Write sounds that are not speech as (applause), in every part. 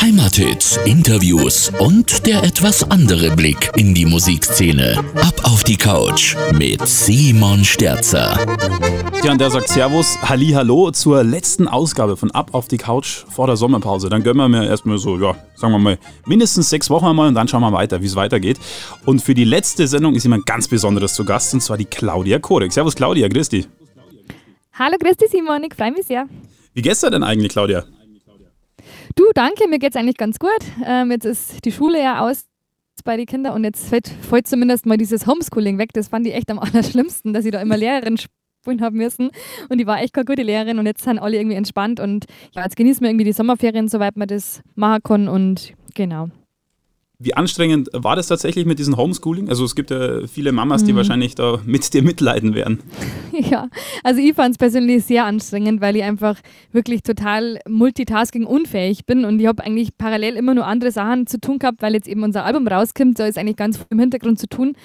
Heimathits, Interviews und der etwas andere Blick in die Musikszene. Ab auf die Couch mit Simon Sterzer. Ja, und der sagt Servus, Halli, Hallo zur letzten Ausgabe von Ab auf die Couch vor der Sommerpause. Dann gönnen wir mir erstmal so, ja, sagen wir mal, mindestens sechs Wochen einmal und dann schauen wir weiter, wie es weitergeht. Und für die letzte Sendung ist jemand ganz Besonderes zu Gast und zwar die Claudia Korek. Servus, Claudia, grüß dich. Hallo, grüß dich, Simon, ich freue mich sehr. Wie geht's dir denn eigentlich, Claudia? Du, danke, mir geht's eigentlich ganz gut. Ähm, jetzt ist die Schule ja aus bei den Kindern und jetzt fällt, fällt zumindest mal dieses Homeschooling weg. Das fand ich echt am (laughs) allerschlimmsten, dass ich da immer Lehrerin spielen haben müssen. Und die war echt keine gute Lehrerin und jetzt sind alle irgendwie entspannt und ja, jetzt genießen wir irgendwie die Sommerferien, soweit man das machen kann und genau. Wie anstrengend war das tatsächlich mit diesem Homeschooling? Also es gibt ja viele Mamas, die mhm. wahrscheinlich da mit dir mitleiden werden. (laughs) Ja, also ich fand es persönlich sehr anstrengend, weil ich einfach wirklich total multitasking unfähig bin und ich habe eigentlich parallel immer nur andere Sachen zu tun gehabt, weil jetzt eben unser Album rauskommt, da ist eigentlich ganz viel im Hintergrund zu tun.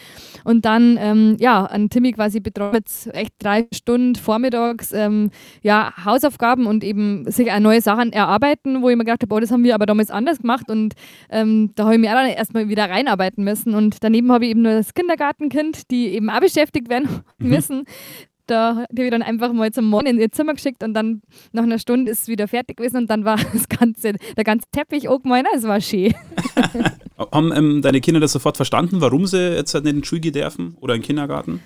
Und dann, ähm, ja, an Timmy quasi betreut jetzt echt drei Stunden vormittags, ähm, ja, Hausaufgaben und eben sich neue Sachen erarbeiten, wo ich mir gedacht habe, oh, das haben wir aber damals anders gemacht und ähm, da habe ich mir auch erstmal wieder reinarbeiten müssen. Und daneben habe ich eben nur das Kindergartenkind, die eben auch beschäftigt werden mhm. müssen. Da habe ich dann einfach mal zum Morgen in ihr Zimmer geschickt und dann nach einer Stunde ist es wieder fertig gewesen und dann war (laughs) das ganze, der ganze Teppich auch gemeint, es war schön. (laughs) Haben ähm, deine Kinder das sofort verstanden, warum sie jetzt halt nicht in die Schule gehen dürfen oder in den Kindergarten?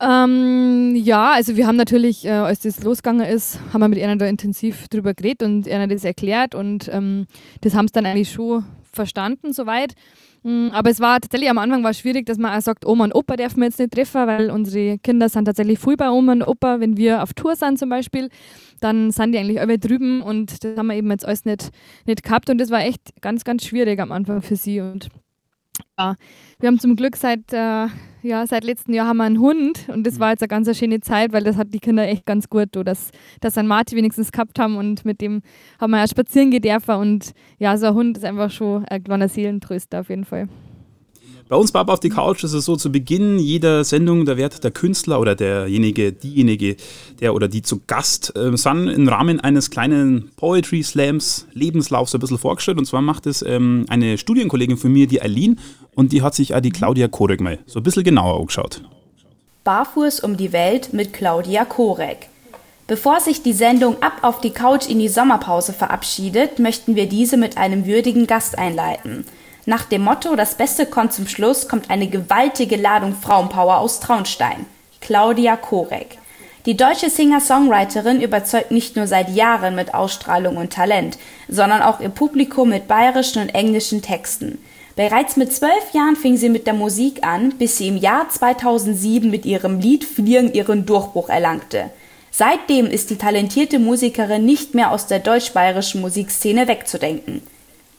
Ähm, ja, also wir haben natürlich, äh, als das losgegangen ist, haben wir mit ihnen da intensiv drüber geredet und ihnen das erklärt und ähm, das haben sie dann eigentlich schon verstanden soweit. Mm, aber es war tatsächlich am Anfang war schwierig, dass man auch sagt, Oma und Opa dürfen wir jetzt nicht treffen, weil unsere Kinder sind tatsächlich viel bei Oma und Opa. Wenn wir auf Tour sind zum Beispiel, dann sind die eigentlich alle drüben und das haben wir eben jetzt alles nicht, nicht gehabt und das war echt ganz, ganz schwierig am Anfang für sie. Und ja, wir haben zum Glück seit, äh, ja, seit letztem Jahr haben wir einen Hund und das war jetzt eine ganz schöne Zeit, weil das hat die Kinder echt ganz gut, do, dass, dass ein Marti wenigstens gehabt haben und mit dem haben wir ja spazieren gedürfen und ja, so ein Hund ist einfach schon ein kleiner Seelentröster auf jeden Fall. Bei uns bei Ab auf die Couch ist es so, zu Beginn jeder Sendung, da wird der Künstler oder derjenige, diejenige, der oder die zu Gast äh, sind, im Rahmen eines kleinen Poetry Slams Lebenslaufs ein bisschen vorgestellt. Und zwar macht es ähm, eine Studienkollegin von mir, die Eileen, und die hat sich auch die Claudia Korek mal so ein bisschen genauer angeschaut. Barfuß um die Welt mit Claudia Korek. Bevor sich die Sendung Ab auf die Couch in die Sommerpause verabschiedet, möchten wir diese mit einem würdigen Gast einleiten – nach dem Motto Das Beste kommt zum Schluss kommt eine gewaltige Ladung Frauenpower aus Traunstein. Claudia Korek. Die deutsche Singer-Songwriterin überzeugt nicht nur seit Jahren mit Ausstrahlung und Talent, sondern auch ihr Publikum mit bayerischen und englischen Texten. Bereits mit zwölf Jahren fing sie mit der Musik an, bis sie im Jahr 2007 mit ihrem Lied Fliegen ihren Durchbruch erlangte. Seitdem ist die talentierte Musikerin nicht mehr aus der deutsch-bayerischen Musikszene wegzudenken.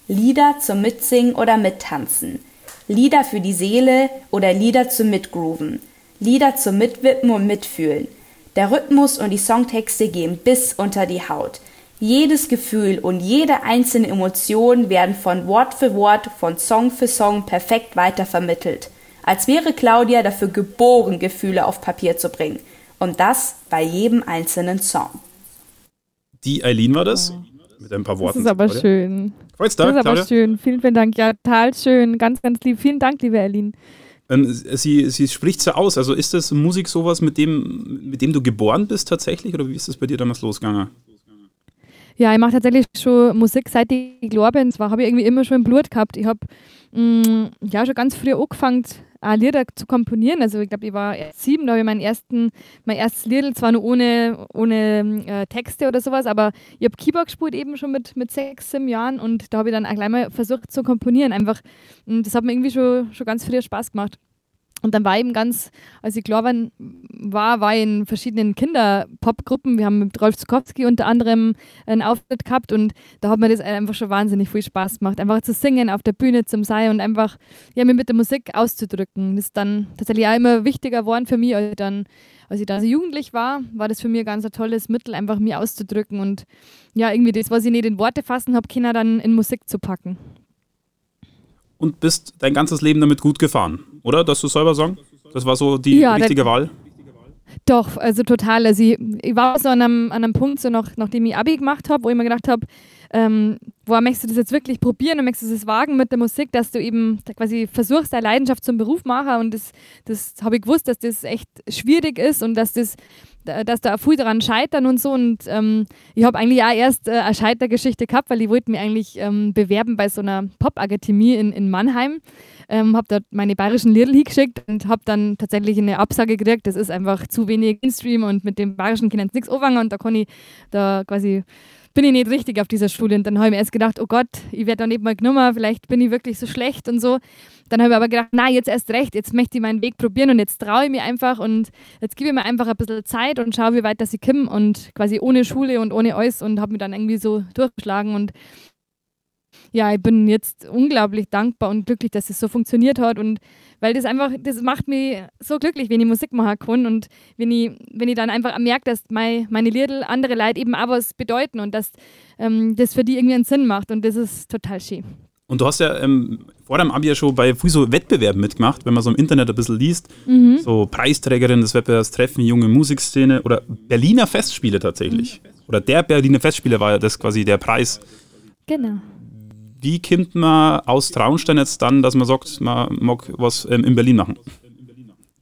Lieder zum Mitsingen oder Mittanzen, Lieder für die Seele oder Lieder zum Mitgrooven, Lieder zum Mitwippen und Mitfühlen. Der Rhythmus und die Songtexte gehen bis unter die Haut. Jedes Gefühl und jede einzelne Emotion werden von Wort für Wort, von Song für Song perfekt weitervermittelt. Als wäre Claudia dafür geboren, Gefühle auf Papier zu bringen. Und das bei jedem einzelnen Song. Die Eileen war das? Mit ein paar Worten. Das ist aber schön. Freut's da, das ist Claudia? aber schön. Vielen, vielen Dank. Ja, total schön. Ganz, ganz lieb. Vielen Dank, liebe Eileen. Ähm, sie, sie spricht so aus. Also ist das Musik sowas, mit dem, mit dem du geboren bist tatsächlich? Oder wie ist das bei dir damals losgegangen? Ja, ich mache tatsächlich schon Musik, seit ich glaube bin. Zwar habe ich irgendwie immer schon im Blut gehabt. Ich habe mm, ja schon ganz früh angefangen, Lieder zu komponieren. Also ich glaube, ich war sieben, da habe ich meinen ersten, mein erstes Lied, zwar nur ohne, ohne äh, Texte oder sowas, aber ich habe Keyboard gespielt eben schon mit, mit sechs, sieben Jahren und da habe ich dann auch gleich mal versucht zu komponieren. Einfach, das hat mir irgendwie schon, schon ganz früh Spaß gemacht. Und dann war eben ganz, als ich klar war, war ich in verschiedenen Kinderpopgruppen. Wir haben mit Rolf Zukowski unter anderem einen Auftritt gehabt und da hat mir das einfach schon wahnsinnig viel Spaß gemacht. Einfach zu singen, auf der Bühne zum Sein und einfach ja, mich mit der Musik auszudrücken. Das ist dann tatsächlich auch immer wichtiger geworden für mich, als ich dann, als ich dann so jugendlich war, war das für mich ein ganz tolles Mittel, einfach mich auszudrücken und ja, irgendwie das, was ich nicht in Worte fassen habe, Kinder dann in Musik zu packen und bist dein ganzes Leben damit gut gefahren, oder? Dass du selber sagen? Das war so die ja, richtige Wahl? Doch, also total. Also ich, ich war so an einem, an einem Punkt, so noch, nachdem ich Abi gemacht habe, wo ich mir gedacht habe, ähm, boah, möchtest du das jetzt wirklich probieren und möchtest du das wagen mit der Musik, dass du eben quasi versuchst, deine Leidenschaft zum Beruf machen und das, das habe ich gewusst, dass das echt schwierig ist und dass das dass da viel daran scheitern und so. Und ähm, ich habe eigentlich auch erst äh, eine Scheitergeschichte gehabt, weil ich wollte mich eigentlich ähm, bewerben bei so einer Pop-Akademie in, in Mannheim. Ähm, habe dort meine bayerischen Lieder hingeschickt und habe dann tatsächlich eine Absage gekriegt. Das ist einfach zu wenig Mainstream und mit dem bayerischen können nichts anfangen und da kann ich da quasi bin ich nicht richtig auf dieser Schule. Und dann habe ich mir erst gedacht, oh Gott, ich werde da nicht mal genommen, vielleicht bin ich wirklich so schlecht und so. Dann habe ich aber gedacht, na, jetzt erst recht, jetzt möchte ich meinen Weg probieren und jetzt traue ich mir einfach und jetzt gebe ich mir einfach ein bisschen Zeit und schaue, wie weit das ich komme und quasi ohne Schule und ohne alles und habe mich dann irgendwie so durchgeschlagen und ja, ich bin jetzt unglaublich dankbar und glücklich, dass es so funktioniert hat und weil das einfach, das macht mich so glücklich, wenn ich Musik machen kann und wenn ich, wenn ich dann einfach merke, dass mein, meine Lieder andere Leute eben auch was bedeuten und dass ähm, das für die irgendwie einen Sinn macht und das ist total schön. Und du hast ja ähm, vor dem Abi ja schon bei so Wettbewerben mitgemacht, wenn man so im Internet ein bisschen liest. Mhm. So Preisträgerin des Wettbewerbs Treffen, junge Musikszene oder Berliner Festspiele tatsächlich. Mhm. Oder der Berliner Festspiele war ja das quasi der Preis. Genau wie kommt man aus Traunstein jetzt dann, dass man sagt, man mag was ähm, in Berlin machen?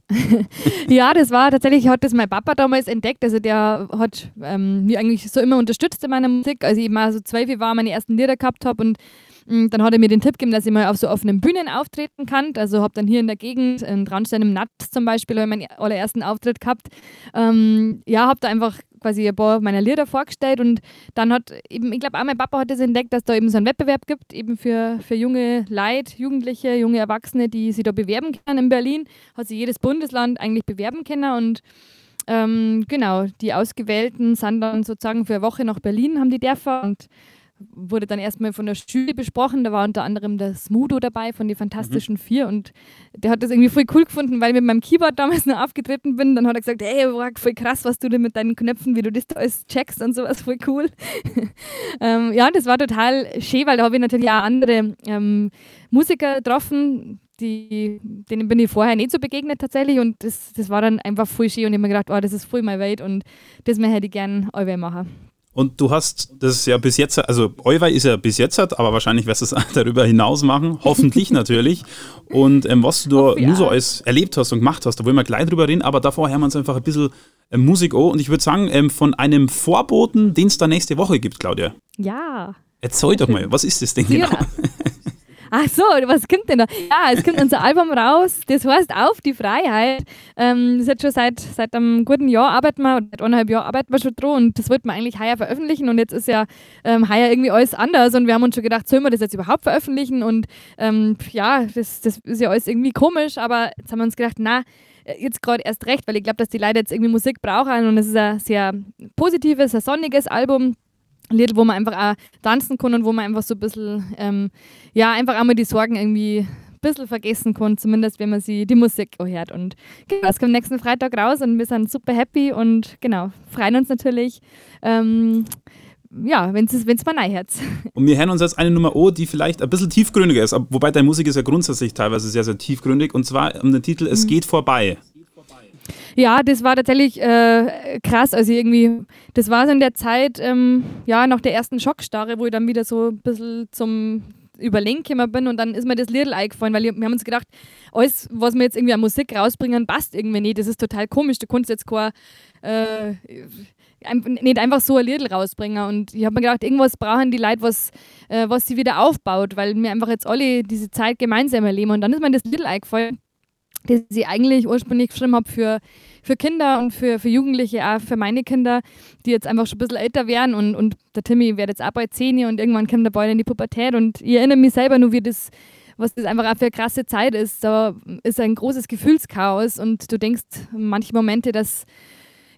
(laughs) ja, das war tatsächlich, hat das mein Papa damals entdeckt. Also der hat ähm, mich eigentlich so immer unterstützt in meiner Musik. Als ich mal so zwölf war, meine ersten Lieder gehabt habe und mh, mm, dann hat er mir den Tipp gegeben, dass ich mal auf so offenen Bühnen auftreten kann. Also habe dann hier in der Gegend, in Traunstein im Natz zum Beispiel, meinen allerersten Auftritt gehabt. Ähm, ja, habe da einfach quasi ein paar meiner Lieder vorgestellt und dann hat eben, ich glaube auch mein Papa hat das entdeckt, dass da eben so einen Wettbewerb gibt, eben für, für junge Leute, Jugendliche, junge Erwachsene, die sich da bewerben können in Berlin. Hat sich jedes Bundesland eigentlich bewerben können und ähm, genau, die Ausgewählten sind dann sozusagen für eine Woche nach Berlin, haben die dürfen und wurde dann erstmal von der Jury besprochen. Da war unter anderem der Smudo dabei von den Fantastischen mhm. Vier und der hat das irgendwie voll cool gefunden, weil ich mit meinem Keyboard damals noch aufgetreten bin. Dann hat er gesagt, hey, voll krass, was du denn mit deinen Knöpfen, wie du das da alles checkst und sowas, voll cool. (laughs) ähm, ja, das war total schön, weil da habe ich natürlich auch andere ähm, Musiker getroffen, die, denen bin ich vorher nicht so begegnet tatsächlich und das, das war dann einfach voll schön und ich habe mir gedacht, oh, das ist voll meine Welt und das hätte ich gerne alle machen. Und du hast das ja bis jetzt, also Euwei ist ja bis jetzt, aber wahrscheinlich wirst du es (laughs) darüber hinaus machen, hoffentlich (laughs) natürlich. Und ähm, was du da nur so alles erlebt hast und gemacht hast, da wollen wir gleich drüber reden, aber davor hören wir uns einfach ein bisschen äh, Musik an. Und ich würde sagen, ähm, von einem Vorboten, den es da nächste Woche gibt, Claudia. Ja. Erzähl doch mal, was ist das denn genau? Ach so, was kommt denn da? Ja, es kommt unser Album raus, das heißt Auf die Freiheit. Ähm, das ist jetzt schon seit, seit einem guten Jahr arbeiten wir, oder seit eineinhalb Jahren arbeiten wir schon dran und das wollten wir eigentlich heuer veröffentlichen und jetzt ist ja ähm, heuer irgendwie alles anders und wir haben uns schon gedacht, sollen wir das jetzt überhaupt veröffentlichen und ähm, ja, das, das ist ja alles irgendwie komisch, aber jetzt haben wir uns gedacht, na, jetzt gerade erst recht, weil ich glaube, dass die Leute jetzt irgendwie Musik brauchen und es ist ein sehr positives, ein sonniges Album Lied, wo man einfach auch tanzen kann und wo man einfach so ein bisschen, ähm, ja, einfach einmal die Sorgen irgendwie ein bisschen vergessen kann, zumindest wenn man sie die Musik hört. Und genau, es kommt nächsten Freitag raus und wir sind super happy und genau, freuen uns natürlich. Ähm, ja, wenn es mal neu hört. (laughs) Und wir hören uns jetzt eine Nummer O, die vielleicht ein bisschen tiefgründiger ist, wobei deine Musik ist ja grundsätzlich teilweise sehr, sehr tiefgründig, und zwar um den Titel Es mhm. geht vorbei. Ja, das war tatsächlich äh, krass. Also irgendwie, das war so in der Zeit, ähm, ja, nach der ersten Schockstarre, wo ich dann wieder so ein bisschen zum Überlegen gekommen bin und dann ist mir das Lied eingefallen, weil wir haben uns gedacht, alles, was wir jetzt irgendwie an Musik rausbringen, passt irgendwie nicht. Das ist total komisch. Du kannst jetzt kein, äh, nicht einfach so ein Lied rausbringen. Und ich habe mir gedacht, irgendwas brauchen die Leute, was, äh, was sie wieder aufbaut, weil wir einfach jetzt alle diese Zeit gemeinsam erleben. Und dann ist mir das Lied eingefallen das ich eigentlich ursprünglich geschrieben habe für, für Kinder und für, für Jugendliche, auch für meine Kinder, die jetzt einfach schon ein bisschen älter werden und, und der Timmy wird jetzt auch bald 10 und irgendwann kommt der Boy in die Pubertät und ich erinnere mich selber nur, wie das, was das einfach auch für eine krasse Zeit ist. Da ist ein großes Gefühlschaos und du denkst manche Momente, dass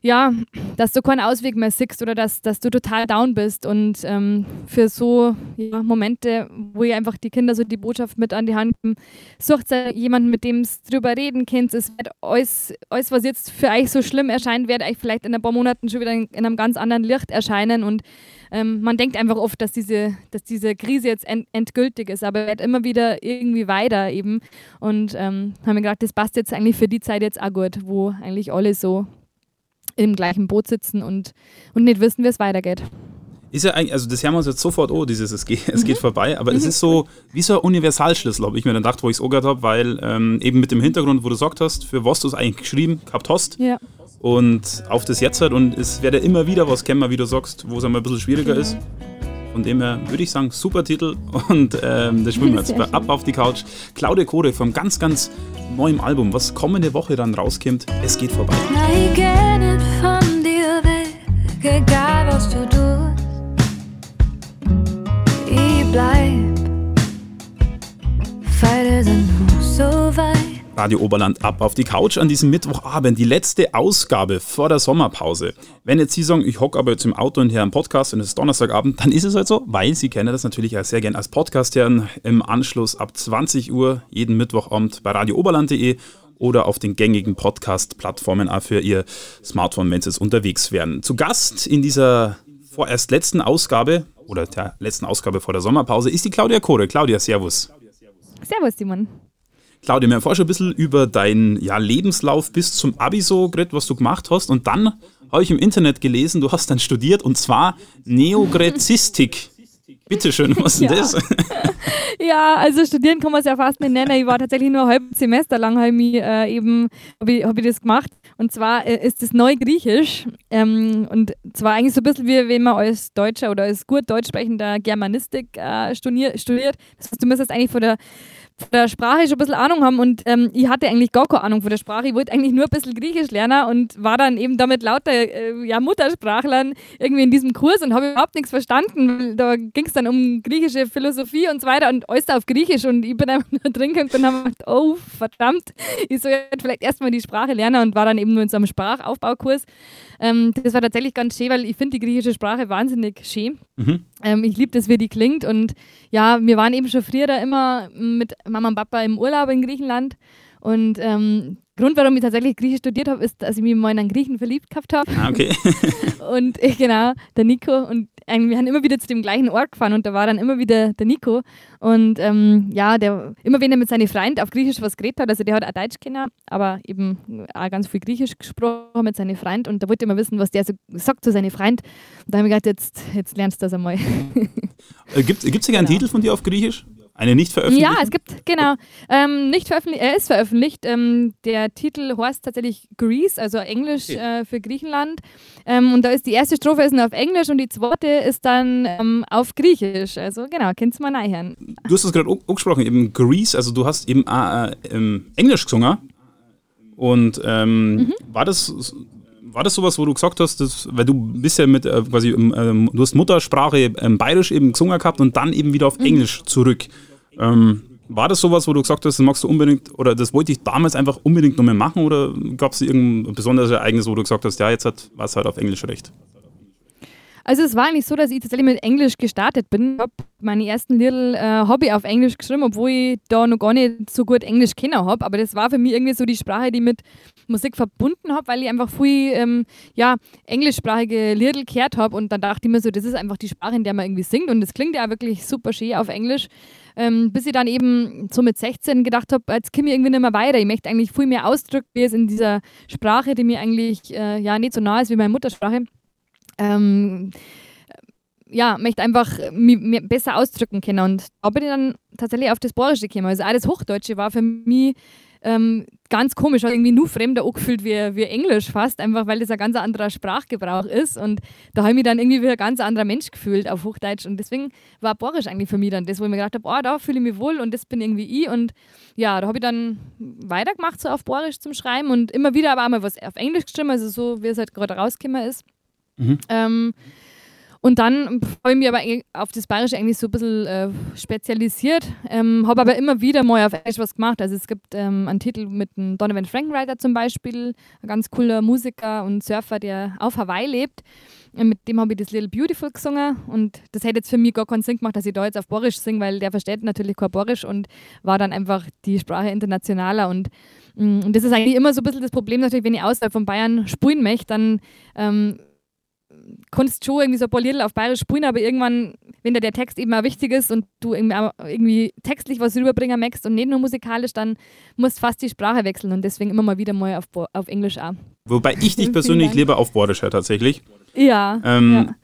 ja, dass du keinen Ausweg mehr siehst oder dass, dass du total down bist. Und ähm, für so ja, Momente, wo ihr einfach die Kinder so die Botschaft mit an die Hand geben, sucht jemanden, mit dem es drüber reden könnt. Es wird alles, alles, was jetzt für euch so schlimm erscheint, wird euch vielleicht in ein paar Monaten schon wieder in, in einem ganz anderen Licht erscheinen. Und ähm, man denkt einfach oft, dass diese, dass diese Krise jetzt end, endgültig ist, aber wird immer wieder irgendwie weiter eben. Und ähm, haben wir gedacht, das passt jetzt eigentlich für die Zeit jetzt auch gut, wo eigentlich alle so im gleichen Boot sitzen und, und nicht wissen, wie es weitergeht. Ist ja eigentlich, also das hören wir uns jetzt sofort, oh, dieses es geht, es geht mhm. vorbei, aber es ist so wie so ein Universalschlüssel, habe ich mir dann gedacht, wo ich es angehört habe, weil ähm, eben mit dem Hintergrund, wo du gesagt hast, für was du es eigentlich geschrieben gehabt hast. Ja. Und auf das jetzt halt und es werde immer wieder was kennen, wie du sagst, wo es einmal ein bisschen schwieriger genau. ist. Von dem her würde ich sagen, super Titel und ähm, das spielen wir (laughs) jetzt bei Ab auf die Couch. Claudia Kore vom ganz, ganz neuen Album, was kommende Woche dann rauskommt, es geht vorbei. Ich geh nicht von dir weg, egal was du tust. Ich bleib, Pfeile sind noch so weit. Radio Oberland ab auf die Couch an diesem Mittwochabend, die letzte Ausgabe vor der Sommerpause. Wenn jetzt Sie sagen, ich hocke aber jetzt im Auto und höre einen Podcast und es ist Donnerstagabend, dann ist es halt so, weil Sie kennen das natürlich auch sehr gern als Podcast hören im Anschluss ab 20 Uhr jeden Mittwochabend bei radiooberland.de oder auf den gängigen Podcast-Plattformen auch für Ihr Smartphone, wenn Sie es unterwegs wären. Zu Gast in dieser vorerst letzten Ausgabe oder der letzten Ausgabe vor der Sommerpause ist die Claudia Kore. Claudia, Servus. Servus, Simon. Claudia, wir haben vorher schon ein bisschen über deinen ja, Lebenslauf bis zum Abi so geredet, was du gemacht hast. Und dann habe ich im Internet gelesen, du hast dann studiert und zwar Neogrezistik. (laughs) Bitte schön, was ist denn das? (laughs) ja, also studieren kann man es ja fast nicht nennen. Ich war tatsächlich nur ein halbes Semester lang, habe ich, äh, eben, hab ich, hab ich das gemacht. Und zwar äh, ist das Neugriechisch. Ähm, und zwar eigentlich so ein bisschen wie wenn man als Deutscher oder als gut deutsch sprechender Germanistik äh, studiert. Das heißt, du müsstest eigentlich von der der Sprache schon ein bisschen Ahnung haben und ähm, ich hatte eigentlich gar keine Ahnung von der Sprache. Ich wollte eigentlich nur ein bisschen Griechisch lernen und war dann eben damit lauter äh, ja, Muttersprachlern irgendwie in diesem Kurs und habe überhaupt nichts verstanden. Da ging es dann um griechische Philosophie und so weiter und alles auf Griechisch und ich bin einfach (laughs) nur drin und habe gedacht, oh verdammt, ich soll jetzt vielleicht erstmal die Sprache lernen und war dann eben nur in so einem Sprachaufbaukurs. Ähm, das war tatsächlich ganz schön, weil ich finde die griechische Sprache wahnsinnig schön. Mhm. Ähm, ich liebe das, wie die klingt. Und ja, wir waren eben schon früher da immer mit Mama und Papa im Urlaub in Griechenland. Und ähm, Grund, warum ich tatsächlich Griechisch studiert habe, ist, dass ich mich mal in einen Griechen verliebt gehabt habe. Ah, okay. (laughs) und ich, genau, der Nico. Und wir haben immer wieder zu dem gleichen Ort gefahren und da war dann immer wieder der Nico. Und ähm, ja, der, immer wenn er mit seinen Freunden auf Griechisch was geredet hat, also der hat auch Deutsch kennen, aber eben auch ganz viel Griechisch gesprochen mit seinen Freunden und da wollte ich immer wissen, was der so sagt zu seinen Freunden. Und da habe ich gedacht, jetzt, jetzt lernst du das einmal. Äh, gibt es ja einen genau. Titel von dir auf Griechisch? Eine nicht veröffentlicht? Ja, es gibt, genau. Ähm, nicht veröffentlicht, er ist veröffentlicht. Ähm, der Titel heißt tatsächlich Greece, also Englisch okay. äh, für Griechenland. Ähm, und da ist die erste Strophe ist auf Englisch und die zweite ist dann ähm, auf Griechisch. Also genau, kennst du mal nachhören. Du hast es gerade angesprochen, eben Greece, also du hast eben äh, äh, Englisch gesungen. Und ähm, mhm. war das war das sowas, wo du gesagt hast, dass, weil du bist ja mit äh, quasi, ähm, du hast Muttersprache ähm, Bayerisch eben gesungen gehabt und dann eben wieder auf mhm. Englisch zurück. Ähm, war das sowas, wo du gesagt hast, das magst du unbedingt, oder das wollte ich damals einfach unbedingt noch mehr machen, oder gab es irgendein besonderes Ereignis, wo du gesagt hast, ja, jetzt hat was halt auf Englisch recht? Also es war eigentlich so, dass ich tatsächlich mit Englisch gestartet bin. Ich habe meine ersten Little äh, Hobby auf Englisch geschrieben, obwohl ich da noch gar nicht so gut Englisch kennen habe. Aber das war für mich irgendwie so die Sprache, die ich mit Musik verbunden habe, weil ich einfach viel ähm, ja, englischsprachige Little gehört habe. Und dann dachte ich mir so, das ist einfach die Sprache, in der man irgendwie singt. Und das klingt ja wirklich super schön auf Englisch. Ähm, bis ich dann eben so mit 16 gedacht habe, jetzt komme ich irgendwie nicht mehr weiter. Ich möchte eigentlich viel mehr ausdrücken, wie es in dieser Sprache, die mir eigentlich äh, ja nicht so nah ist wie meine Muttersprache ähm, ja, möchte einfach mich besser ausdrücken können. Und da bin ich dann tatsächlich auf das Borische gekommen. Also das Hochdeutsche war für mich ähm, ganz komisch, hat irgendwie nur fremder angefühlt wie, wie Englisch fast, einfach weil das ein ganz anderer Sprachgebrauch ist. Und da habe ich mich dann irgendwie wie ein ganz anderer Mensch gefühlt auf Hochdeutsch. Und deswegen war Borisch eigentlich für mich dann das, wo ich mir gedacht habe, oh, da fühle ich mich wohl und das bin irgendwie ich. Und ja, da habe ich dann weitergemacht, so auf Borisch zum Schreiben und immer wieder aber auch mal was auf Englisch geschrieben, also so wie es halt gerade rausgekommen ist. Mhm. Ähm, und dann habe ich mich aber auf das Bayerische eigentlich so ein bisschen äh, spezialisiert, ähm, habe aber immer wieder mal auf Englisch was gemacht. Also es gibt ähm, einen Titel mit einem Donovan Frankenreiter zum Beispiel, ein ganz cooler Musiker und Surfer, der auf Hawaii lebt. Mit dem habe ich das Little Beautiful gesungen und das hätte jetzt für mich gar keinen Sinn gemacht, dass ich da jetzt auf Borisch singe, weil der versteht natürlich kein Borisch und war dann einfach die Sprache internationaler und mm, und das ist eigentlich immer so ein bisschen das Problem natürlich, wenn ich außerhalb von Bayern spielen möchte, dann ähm, konntest schon irgendwie so ein paar Lieder auf Bayerisch spielen, aber irgendwann, wenn dir der Text eben auch wichtig ist und du irgendwie, irgendwie textlich was rüberbringen möchtest und nicht nur musikalisch, dann musst du fast die Sprache wechseln und deswegen immer mal wieder mal auf, auf Englisch auch. Wobei ich dich persönlich lieber auf Bordischer tatsächlich. Ja, ähm, ja.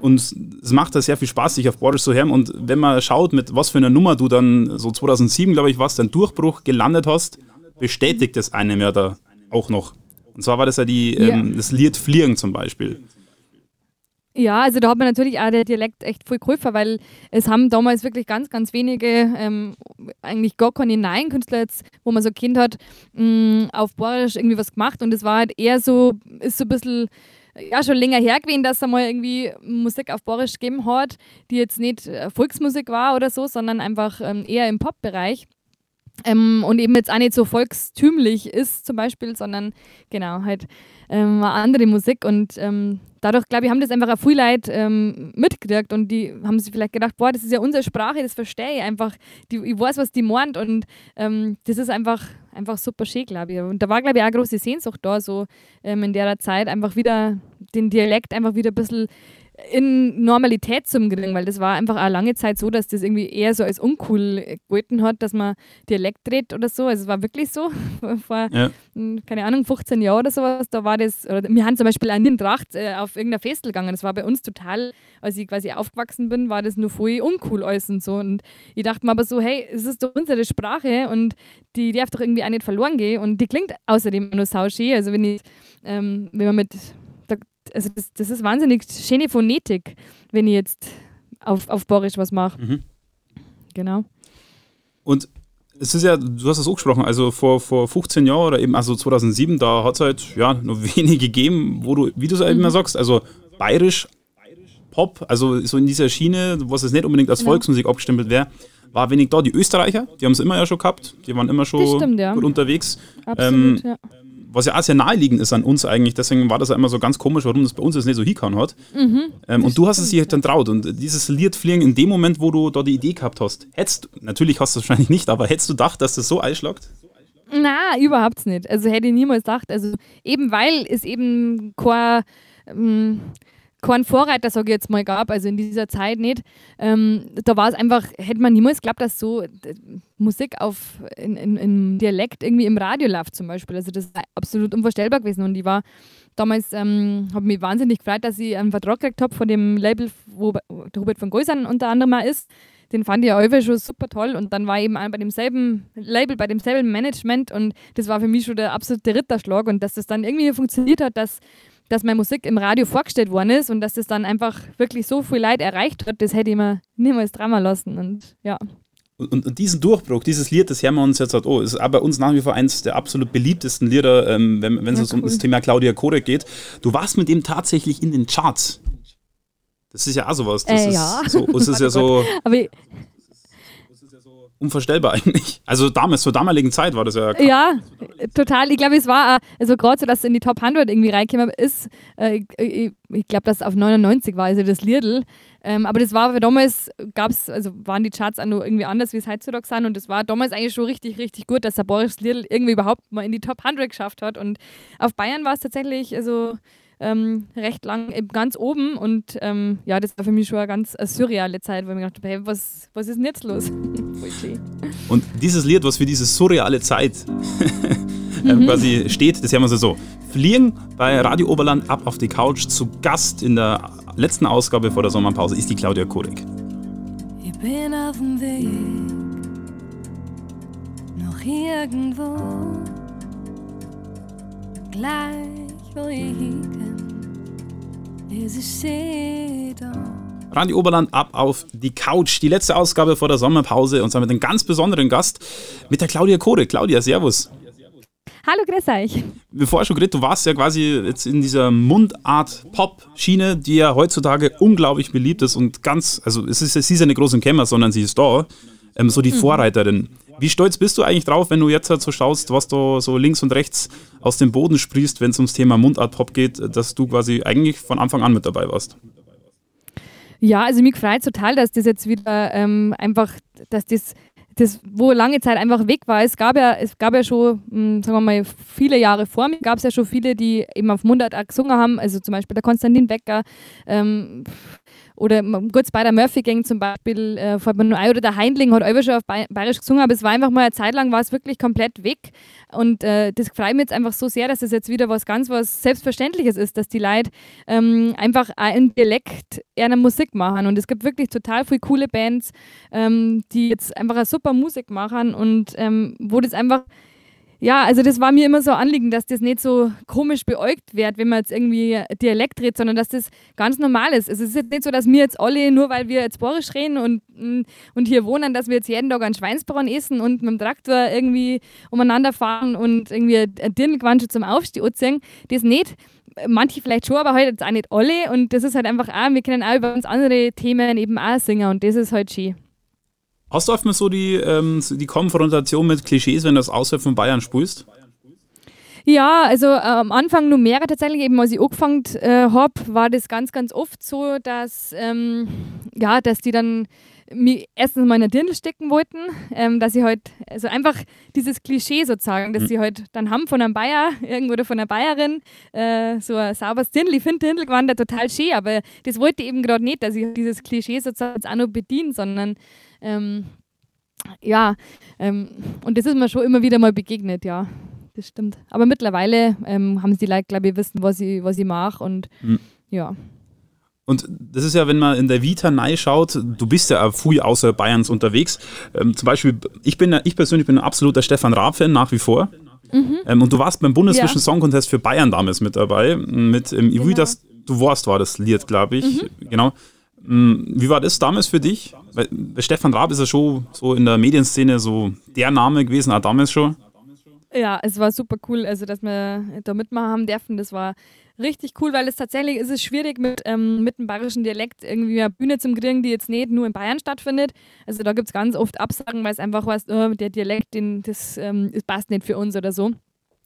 Und es macht da sehr viel Spaß, sich auf Borisch zu hören. Und wenn man schaut, mit was für einer Nummer du dann so 2007, glaube ich, was, dein Durchbruch gelandet hast, bestätigt das einem ja da auch noch. Und zwar war das ja, die, ja. Ähm, das Lied Fliegen zum Beispiel. Ja, also da hat man natürlich auch der Dialekt echt voll geholfen, weil es haben damals wirklich ganz, ganz wenige, ähm, eigentlich gar keine neuen Künstler jetzt, wo man so Kind hat, mh, mm, auf Borisch irgendwie was gemacht und es war halt eher so, ist so ein bisschen ja, schon länger her gewesen, dass es mal irgendwie Musik auf Borisch gegeben hat, die jetzt nicht äh, Volksmusik war oder so, sondern einfach ähm, eher im Pop-Bereich. Ähm, und eben jetzt auch nicht so volkstümlich ist zum Beispiel, sondern genau halt ähm, andere Musik und ähm, dadurch, glaube ich, haben das einfach auch viele Leute ähm, mitgekriegt und die haben sich vielleicht gedacht, boah, das ist ja unsere Sprache, das verstehe ich einfach, die, ich weiß, was die meint und ähm, das ist einfach, einfach super schön, glaube ich. Und da war, glaube ich, auch eine große Sehnsucht da, so ähm, in der Zeit einfach wieder den Dialekt einfach wieder ein bisschen in Normalität zum kriegen, weil das war einfach eine lange Zeit so, dass das irgendwie eher so als uncool gegolten hat, dass man Dialekt redet oder so. Also es war wirklich so. (laughs) Vor, ja. Hm, keine Ahnung, 15 Jahren oder sowas, da war das, oder wir haben zum Beispiel auch nie in Tracht äh, auf irgendein Festel gegangen. Das war bei uns total, als ich quasi aufgewachsen bin, war das nur voll uncool alles und so. Und ich dachte mir aber so, hey, es ist doch unsere Sprache und die darf doch irgendwie auch nicht verloren gehen. Und die klingt außerdem nur sauschön. Also wenn ich, ähm, wenn man mit also das, das ist wahnsinnig schöne Phonetik, wenn ich jetzt auf, auf Borisch was mache. Mhm. Genau. Und es ist ja, du hast es auch gesprochen, also vor, vor 15 Jahren oder eben, also 2007, da hat es halt ja nur (laughs) wenige gegeben, wo du, wie du es mhm. immer sagst, also bayerisch, Pop, also so in dieser Schiene, was es nicht unbedingt als genau. Volksmusik abgestempelt wäre, war wenig da. Die Österreicher, die haben es immer ja schon gehabt, die waren immer schon stimmt, ja. gut unterwegs. Absolut, ähm, ja was ja auch sehr naheliegend ist an uns eigentlich. Deswegen war das ja immer so ganz komisch, warum das bei uns jetzt nicht so hingehauen hat. Mhm, ähm, und du hast es dir dann traut. Und dieses Lied fliegen in dem Moment, wo du da die Idee gehabt hast, hättest natürlich hast du es wahrscheinlich nicht, aber hättest du gedacht, dass das so einschlagt? Na, überhaupt nicht. Also hätte ich niemals gedacht. Also eben weil es eben kein ähm, keinen Vorreiter, sage ich jetzt mal, gab, also in dieser Zeit nicht. Ähm, da war es einfach, hätte man niemals geglaubt, dass so Musik auf, in, in, in, Dialekt irgendwie im Radio läuft zum Beispiel. Also das ist absolut unvorstellbar gewesen und ich war damals, ähm, habe mich wahnsinnig gefreut, dass ich einen Vertrag gekriegt habe von dem Label, wo der Hubert von Goisern unter anderem mal ist. Den fand ich ja schon super toll und dann war ich eben bei demselben Label, bei demselben Management und das war für mich schon der absolute Ritterschlag und dass das dann irgendwie funktioniert hat, dass dass meine Musik im Radio vorgestellt worden ist und dass das dann einfach wirklich so viel Leid erreicht hat, das hätte ich mir niemals Drama lassen. Und ja. Und, und, diesen Durchbruch, dieses Lied, das hören wir uns jetzt halt, oh, ist aber bei uns nach wie vor eines der absolut beliebtesten Lieder, ähm, wenn, wenn ja, es cool. um das Thema Claudia Korek geht. Du warst mit dem tatsächlich in den Charts. Das ist ja auch sowas. Das äh, ist ja. So, es ist (laughs) ja so. Aber unvorstellbar (laughs) eigentlich. Also damals, zur damaligen Zeit war das ja. Krass. Ja, total. Ich glaube, es war, also gerade so, dass es in die Top 100 irgendwie reingekommen ist, äh, ich, glaube, dass auf 99 war also das Liedl. Ähm, aber das war damals, gab es, also waren die Charts auch noch irgendwie anders, wie es heutzutage sind. Und das war damals eigentlich schon richtig, richtig gut, dass der Boris Liedl irgendwie überhaupt mal in die Top 100 geschafft hat. Und auf Bayern war es tatsächlich, also ähm, recht lang ganz oben und ähm, ja, das war für mich schon eine ganz eine surreale Zeit, wo ich mir gedacht habe, hey, was, was ist denn jetzt los? (laughs) und dieses Lied, was für diese surreale Zeit (laughs) ähm, mhm. quasi steht, das haben wir so. Fliegen bei Radio Oberland ab auf die Couch zu Gast in der letzten Ausgabe vor der Sommerpause ist die Claudia Kodek. Ich bin auf dem Weg, noch irgendwo, gleich Radio Oberland ab auf die Couch. Die letzte Ausgabe vor der Sommerpause und zwar mit einem ganz besonderen Gast, mit der Claudia Kore. Claudia, servus. Hallo, grüß euch. Bevor schon geredet, du warst ja quasi jetzt in dieser Mundart-Pop-Schiene, die ja heutzutage unglaublich beliebt ist und ganz, also es ist, sie ist ja nicht groß im Kämmer, sondern sie ist da, ähm, so die mhm. Vorreiterin. Wie stolz bist du eigentlich drauf, wenn du jetzt halt so schaust, was du so links und rechts aus dem Boden sprießt, wenn es ums Thema Mundart-Pop geht, dass du quasi eigentlich von Anfang an mit dabei warst? Ja, also mich freut total, dass das jetzt wieder ähm, einfach, dass das, das, wo lange Zeit einfach weg war. Es gab ja, es gab ja schon, mh, hm, sagen wir mal, viele Jahre vor mir gab es ja schon viele, die eben auf Mundart auch gesungen haben, also zum Beispiel der Konstantin Becker. Ähm, oder gut, Spider Murphy Gang zum Beispiel, äh, fällt mir nur ein, oder der Heindling hat auch schon auf Bayerisch gesungen, aber es war einfach mal eine Zeit lang, war es wirklich komplett weg. Und äh, das freut mich jetzt einfach so sehr, dass es jetzt wieder was ganz was Selbstverständliches ist, dass die Leute ähm, einfach in Dialekt eine Musik machen. Und es gibt wirklich total viele coole Bands, ähm, die jetzt einfach eine super Musik machen und ähm, wo das einfach ja, also das war mir immer so Anliegen, dass das nicht so komisch beäugt wird, wenn man jetzt irgendwie Dialekt redet, sondern dass das ganz normal ist. Also es ist jetzt nicht so, dass wir jetzt alle, nur weil wir jetzt Borisch reden und, und hier wohnen, dass wir jetzt jeden Tag einen Schweinsbraten essen und mit dem Traktor irgendwie umeinander fahren und irgendwie ein Dirndlquansche zum Aufstieg anziehen. Das nicht. Manche vielleicht schon, aber heute halt jetzt auch nicht alle. Und das ist halt einfach auch, wir können auch über ganz andere Themen eben auch singen und das ist halt schön. Hast du oft mal so die, ähm, die Konfrontation mit Klischees, wenn du das außerhalb von Bayern spielst? Ja, also äh, am Anfang nur mehr tatsächlich, eben als ich angefangen äh, habe, war das ganz, ganz oft so, dass, ähm, ja, dass die dann mich erstens mal in der Dirndl stecken wollten, ähm, dass sie halt, also einfach dieses Klischee sozusagen, dass mhm. sie halt dann haben von einem Bayer irgendwo oder von einer Bayerin äh, so ein sauberes Dirndl. Ich finde Dirndl waren da total schön, aber das wollte ich eben gerade nicht, dass ich dieses Klischee sozusagen auch noch bediene, sondern ähm, ja, ähm, und das ist mir schon immer wieder mal begegnet, ja. Das stimmt. Aber mittlerweile ähm, haben sie die Leute, glaube ich, wissen, was ich, was ich mache und mhm. ja. Und das ist ja, wenn man in der Vita schaut, du bist ja früh außer Bayerns unterwegs. Ähm, zum Beispiel, ich bin ich persönlich bin ein absoluter Stefan Raab-Fan nach wie vor. Mhm. Ähm, und du warst beim Bundeswischen ja. Song Contest für Bayern damals mit dabei. Mit ähm, genau. das Du warst war das Lied, glaube ich. Mhm. Genau. Mm, wie war das damals für dich? Weil Stefan Raab ist ja schon so in der Medienszene so der Name gewesen, auch damals schon. Ja, es war super cool, also dass wir da mitmachen haben dürfen. Das war richtig cool, weil es tatsächlich ist es schwierig mit, ähm, mit dem bayerischen Dialekt irgendwie eine Bühne zu kriegen, die jetzt nicht nur in Bayern stattfindet. Also da gibt es ganz oft Absagen, weil es einfach heißt, oh, der Dialekt, den, das, ähm, das passt nicht für uns oder so.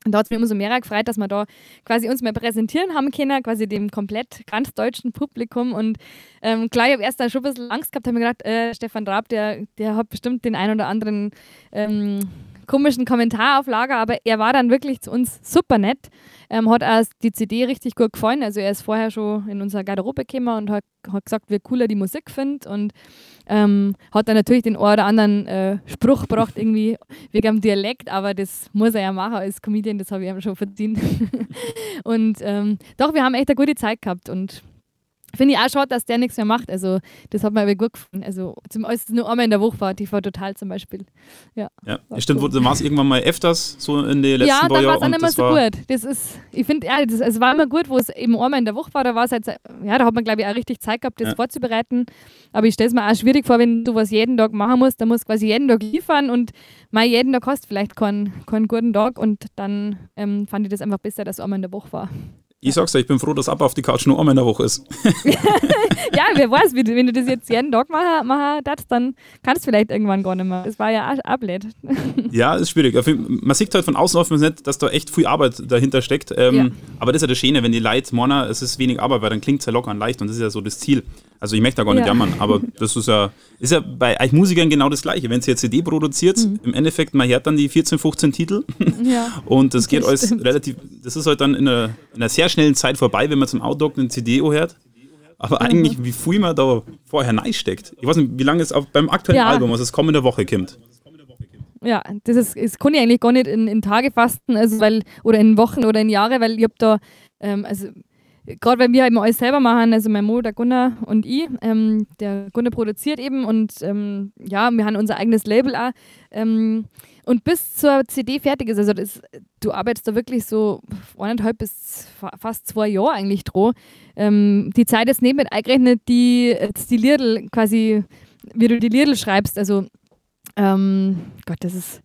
Und da hat es mich umso mehr gefreut, dass wir da quasi uns mal präsentieren haben können, quasi dem komplett ganz deutschen Publikum. Und ähm, klar, ich habe erst da schon ein bisschen Angst gehabt, habe mir gedacht, äh, Stefan Raab, der, der hat bestimmt den einen oder anderen ähm, komischen Kommentar auf Lager, aber er war dann wirklich zu uns super nett. Ähm, hat auch die CD richtig gut gefallen. Also er ist vorher schon in unserer Garderobe gekommen und hat, hat gesagt, wie cool er die Musik findet und ähm, hat dann natürlich den einen oder anderen äh, Spruch gebracht, irgendwie wegen dem Dialekt, aber das muss er ja machen als Comedian, das habe ich ihm schon verdient. (laughs) und ähm, doch, wir haben echt eine gute Zeit gehabt und Finde ich auch schade, dass der nichts mehr macht. Also, das hat mir aber gut gefallen. Also, zum, es nur einmal in der Woche war, TV Total zum Beispiel. Ja, ja. stimmt, cool. dann war es irgendwann mal öfters, so in den letzten ja, Jahren. Ja, dann war es auch nicht mehr so gut. Das ist, ich finde, ja, das, es war immer gut, wo es eben einmal in der Woche war, da war es halt, ja, da hat man, glaube ich, auch richtig Zeit gehabt, das ja. vorzubereiten. Aber ich stelle es mir auch schwierig vor, wenn du was jeden Tag machen musst, dann musst du quasi jeden Tag liefern und mal jeden Tag hast vielleicht keinen, keinen guten Tag und dann ähm, fand ich das einfach besser, dass es einmal in der Woche war. Ich sag's dir, ich bin froh, dass ab auf die Couch nur einmal in der Woche ist. (laughs) ja, wer weiß, wenn du das jetzt jeden Tag machen, machen darfst, dann kannst du vielleicht irgendwann gar nicht mehr. Das war ja ablehnt. (laughs) ja, ist schwierig. Man sieht halt von außen oft nicht, dass da echt viel Arbeit dahinter steckt. Ähm, ja. Aber das ist ja das Schöne, wenn die Leute meinen, es ist wenig Arbeit, weil dann klingt es ja locker und leicht und das ist ja so das Ziel. Also ich möchte da gar nicht ja. jammern, aber (laughs) das ist ja, ist ja bei euch Musikern genau das Gleiche. Wenn sie jetzt CD produziert, mhm. im Endeffekt, man hört dann die 14, 15 Titel (laughs) ja. (laughs) und das geht das alles stimmt. relativ, das ist halt dann in einer, in einer, sehr schnellen Zeit vorbei, wenn man zum Outdoor eine CD hört. Aber mhm. eigentlich, wie viel man da vorher steckt. Ich weiß nicht, wie lange es beim aktuellen ja. Album, was es kommende Woche kommt. Ja, das ist, das kann ich eigentlich gar nicht in, in Tage fasten, also weil, oder in Wochen oder in Jahre, weil ich habe da, ähm, also gerade weil wir eben alles selber machen, also mein Mo, der Gunnar und ich, ähm, der Gunnar produziert eben und ähm, ja, wir haben unser eigenes Label auch. Ähm, und bis zur CD fertig ist, also das, du arbeitest da wirklich so eineinhalb bis fast zwei Jahre eigentlich dran. Ähm, die Zeit ist nicht mit eingerechnet, die die Liedl quasi, wie du die Liedl schreibst, also ähm, Gott, das ist,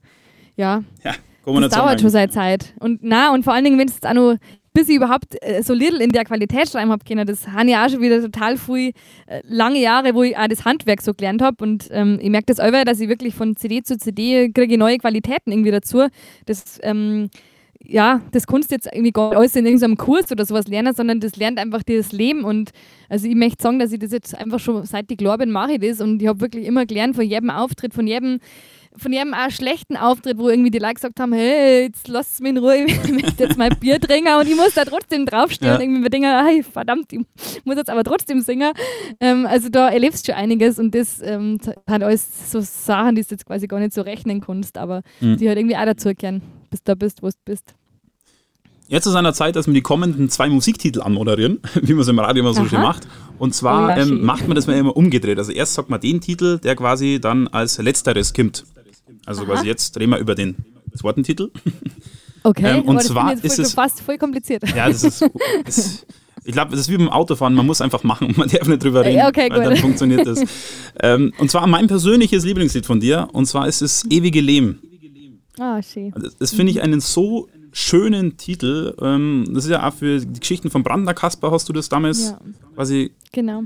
ja, ja das dauert schon seine Zeit. Und na, und vor allen Dingen, wenn es auch noch bis ich überhaupt äh, so little in der Qualität schreiben habe können. Das habe ich auch schon wieder total viel, äh, lange Jahre, wo ich auch das Handwerk so gelernt habe. Und ähm, ich merke das auch, dass ich wirklich von CD zu CD kriege neue Qualitäten irgendwie dazu. Das, ähm, ja, das kannst du jetzt irgendwie gar nicht alles in irgendeinem Kurs oder sowas lernen, sondern das lernt einfach dieses Leben. Und also ich möchte sagen, dass ich das jetzt einfach schon seit ich glaube mache ich das. Und ich habe wirklich immer gelernt von jedem Auftritt, von jedem von jedem auch schlechten Auftritt, wo irgendwie die Leute gesagt haben, hey, jetzt lass es mich in Ruhe, (laughs) ich möchte jetzt mal Bier trinken und ich muss da trotzdem draufstehen ja. und irgendwie mir denken, hey, verdammt, ich muss jetzt aber trotzdem singen. Ähm, also da erlebst du schon einiges und das ähm, hat alles so Sachen, die du jetzt quasi gar nicht so rechnen kannst, aber mhm. die halt irgendwie auch dazugehören, bis du da bist, wo du bist. Jetzt ist an der Zeit, dass wir die kommenden zwei Musiktitel anmoderieren, (laughs) wie man es im Radio immer so Aha. schön macht. Und zwar oh, ähm, macht man das mal immer umgedreht. Also erst sagt man den Titel, der quasi dann als letzteres kommt. Also Aha. quasi jetzt reden wir über den zweiten Titel. Okay, ähm, und zwar ist voll, es fast voll kompliziert. Ja, das ist, ist ich glaube, das ist wie beim Autofahren, man muss einfach machen und (laughs) man darf nicht drüber reden, okay, weil dann funktioniert das. ähm, und zwar mein persönliches Lieblingslied von dir, und zwar ist es Ewige Leben. Ah, oh, schön. Das, das finde ich einen so schönen Titel. Ähm, das ist ja auch für die Geschichten von Brandner Kasper, hast du das damals ja. quasi genau.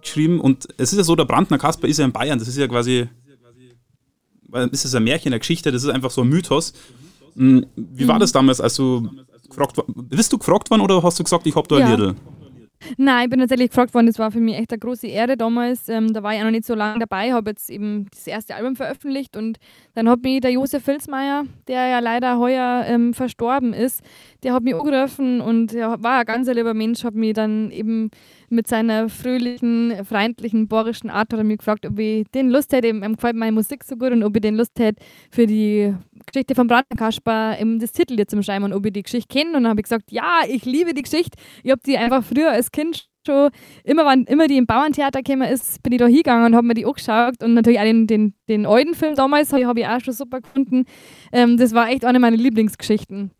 geschrieben. Und es ist ja so, der Brandner Kasper ist ja in Bayern, das ist ja quasi, ist das ein Märchen, eine Geschichte, das ist einfach so ein Mythos. Hm, wie war mhm. das damals, als du gefragt Bist du gefragt worden oder hast du gesagt, ich hab da ein ja. Liedl? Nein, ich bin tatsächlich gefragt worden. Das war für mich echt eine große Ehre damals. Ähm, da war ich auch noch nicht so lange dabei, habe jetzt eben das erste Album veröffentlicht und dann hat mich der Josef Filzmeier, der ja leider heuer ähm, verstorben ist, der hat mich angerufen und er war ein ganz lieber Mensch, hat mich dann eben mit seiner fröhlichen, freundlichen, bohrischen Art hat er mich gefragt, ob ich den Lust hätte, ihm gefällt meine Musik so gut und ob ich den Lust hätte für die Geschichte von Brandner eben das Titel jetzt zum Schreiben und ob ich die Geschichte kenne. Und dann habe ich gesagt, ja, ich liebe die Geschichte. Ich habe die einfach früher als Kind schon, immer wann immer die im Bauerntheater gekommen ist, bin ich da hingegangen und habe mir die angeschaut und natürlich auch den, den, den alten Film damals habe ich auch schon super gefunden. Ähm, das war echt eine meiner Lieblingsgeschichten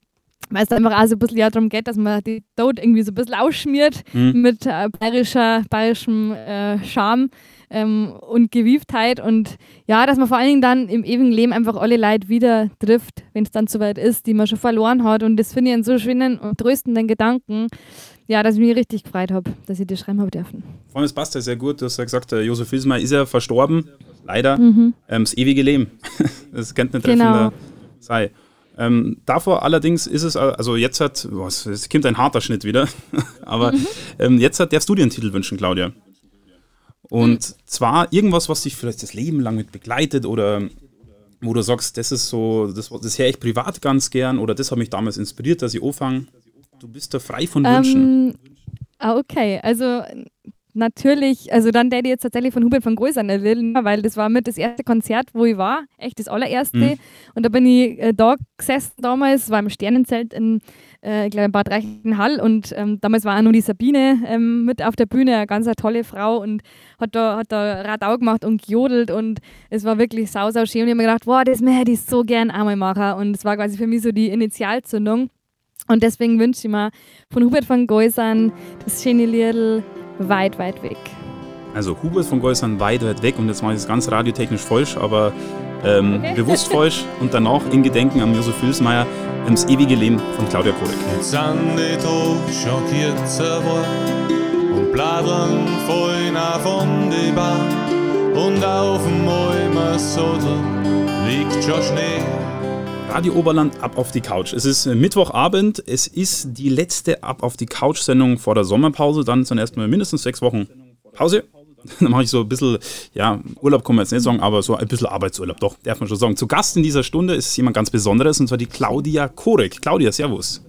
weil es einfach auch so ein bisschen ja darum geht, dass man die Tod irgendwie so ein bisschen ausschmiert mhm. mit äh, bayerischer, bayerischem äh, Charme ähm, und Gewieftheit und ja, dass man vor allen Dingen dann im ewigen Leben einfach alle Leute wieder trifft, wenn es dann soweit ist, die man schon verloren hat und das finde ich einen so schönen und tröstenden Gedanken, ja, dass ich mich richtig gefreut habe, dass ich das schreiben habe dürfen. Vor allem, es passt ja sehr gut, du hast ja gesagt, der Josef Wilsmer ist ja verstorben, leider, mhm. ähm, das ewige Leben, (laughs) das kennt nicht treffender genau. sei. Ähm, davor allerdings ist es, also jetzt hat, boah, es kommt ein harter Schnitt wieder, (laughs) aber mhm. ähm, jetzt hat der Studientitel wünschen, Claudia. Und mhm. zwar irgendwas, was dich vielleicht das Leben lang mit begleitet oder wo du sagst, das ist so, das, das höre ich privat ganz gern oder das hat mich damals inspiriert, dass ich anfange. Du bist da frei von Wünschen. Ähm, ah, okay, also natürlich, also dann der jetzt tatsächlich von Hubert von Goisern erzählen, weil das war mit das erste Konzert, wo ich war, echt das allererste. Mhm. Und da bin ich äh, da gesessen damals, war im Sternenzelt in, äh, ich glaube, in Bad Reichenhall und ähm, damals war auch noch die Sabine ähm, mit auf der Bühne, eine ganz eine tolle Frau und hat da, hat da Radau gemacht und gejodelt und es war wirklich sau, sau schön und ich habe mir gedacht, wow, das hätte ich so gern einmal machen und es war quasi für mich so die Initialzündung. Und deswegen wünsche ich mir von Hubert von Geusern das schöne Liedl weit, weit weg. Also Hubert von Geusern weit, weit weg und jetzt mache ich es ganz radiotechnisch falsch, aber ähm, okay. (laughs) bewusst falsch und danach in Gedenken an Josef Filsmeier ins ewige Leben von Claudia Korek. Jetzt sind die Tag schockiert zerwollt und bladern voll von die Bahn und auf dem Mäumer liegt schon Schnee. Radio Oberland ab auf die Couch. Es ist Mittwochabend. Es ist die letzte Ab auf die Couch-Sendung vor der Sommerpause. Dann sind erstmal mindestens sechs Wochen Pause. (laughs) Dann mache ich so ein bisschen, ja, Urlaub kann man jetzt nicht sagen, aber so ein bisschen Arbeitsurlaub, doch, darf man schon sagen. Zu Gast in dieser Stunde ist jemand ganz Besonderes und zwar die Claudia Korek. Claudia, Servus.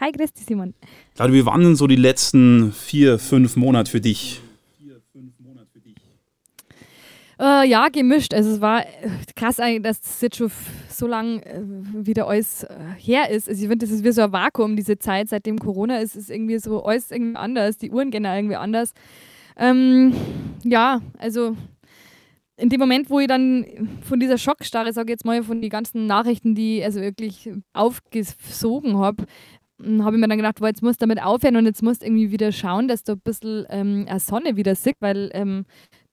Hi, grüß dich, Simon. Claudia, wie waren denn so die letzten vier, fünf Monate für dich? Äh, ja, gemischt. Also es war äh, krass dass das jetzt schon so lange äh, wieder alles äh, her ist. Also ich finde, das ist wie so ein Vakuum, diese Zeit, seitdem Corona ist, ist irgendwie so alles irgendwie anders. Die Uhren gehen irgendwie anders. Ähm, ja, also in dem Moment, wo ich dann von dieser Schockstarre, sage ich jetzt mal, von den ganzen Nachrichten, die ich also wirklich aufgesogen habe, habe ich mir dann gedacht, boah, jetzt musst du damit aufhören und jetzt musst du irgendwie wieder schauen, dass du ein bisschen ähm, eine Sonne wieder siehst, weil ähm,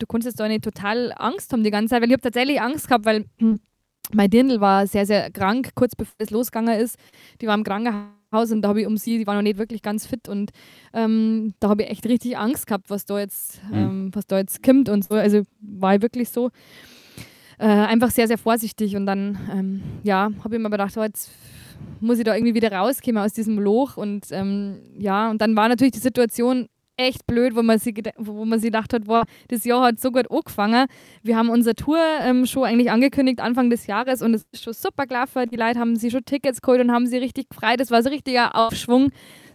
du konntest jetzt da nicht total Angst haben die ganze Zeit, weil ich habe tatsächlich Angst gehabt, weil hm, (clears throat) mein Dirndl war sehr, sehr krank, kurz bevor es losgegangen ist. Die war im Krankenhaus und da habe ich um sie, die war noch nicht wirklich ganz fit und ähm, da habe ich echt richtig Angst gehabt, was da jetzt, mhm. ähm, was da jetzt kommt und so. Also war ich wirklich so. Äh, einfach sehr, sehr vorsichtig und dann, ähm, ja, habe ich mir gedacht, oh, jetzt muss ich da irgendwie wieder rauskommen aus diesem Loch und ähm, ja, und dann war natürlich die Situation echt blöd, wo man sich, wo man sich gedacht hat, wow, das Jahr hat so gut angefangen. Wir haben unsere Tour ähm, schon eigentlich angekündigt Anfang des Jahres und es ist schon super gelaufen. Die Leute haben sich schon Tickets geholt und haben sie richtig gefreut. Das war so ein richtiger Aufschwung.